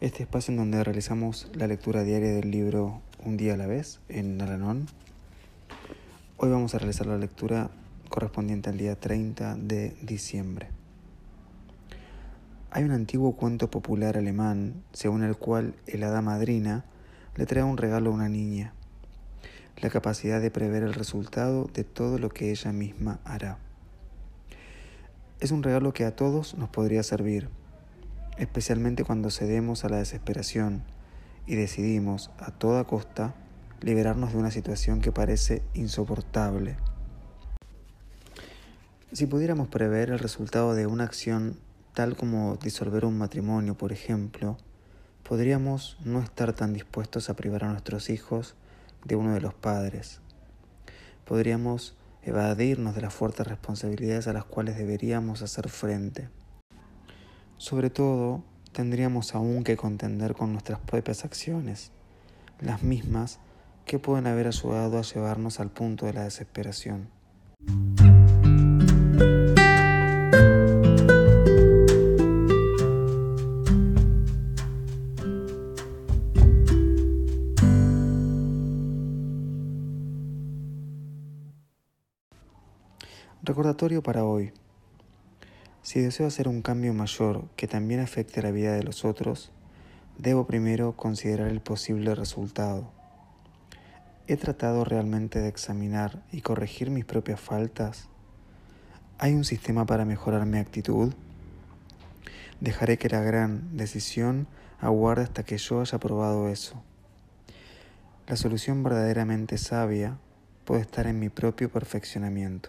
este espacio en donde realizamos la lectura diaria del libro Un día a la vez en Alanón. Hoy vamos a realizar la lectura correspondiente al día 30 de diciembre. Hay un antiguo cuento popular alemán según el cual el hada madrina le trae un regalo a una niña, la capacidad de prever el resultado de todo lo que ella misma hará. Es un regalo que a todos nos podría servir, especialmente cuando cedemos a la desesperación y decidimos a toda costa liberarnos de una situación que parece insoportable. Si pudiéramos prever el resultado de una acción tal como disolver un matrimonio, por ejemplo, podríamos no estar tan dispuestos a privar a nuestros hijos de uno de los padres. Podríamos evadirnos de las fuertes responsabilidades a las cuales deberíamos hacer frente. Sobre todo, tendríamos aún que contender con nuestras propias acciones, las mismas que pueden haber ayudado a llevarnos al punto de la desesperación. Recordatorio para hoy. Si deseo hacer un cambio mayor que también afecte la vida de los otros, debo primero considerar el posible resultado. ¿He tratado realmente de examinar y corregir mis propias faltas? ¿Hay un sistema para mejorar mi actitud? Dejaré que la gran decisión aguarde hasta que yo haya probado eso. La solución verdaderamente sabia puede estar en mi propio perfeccionamiento.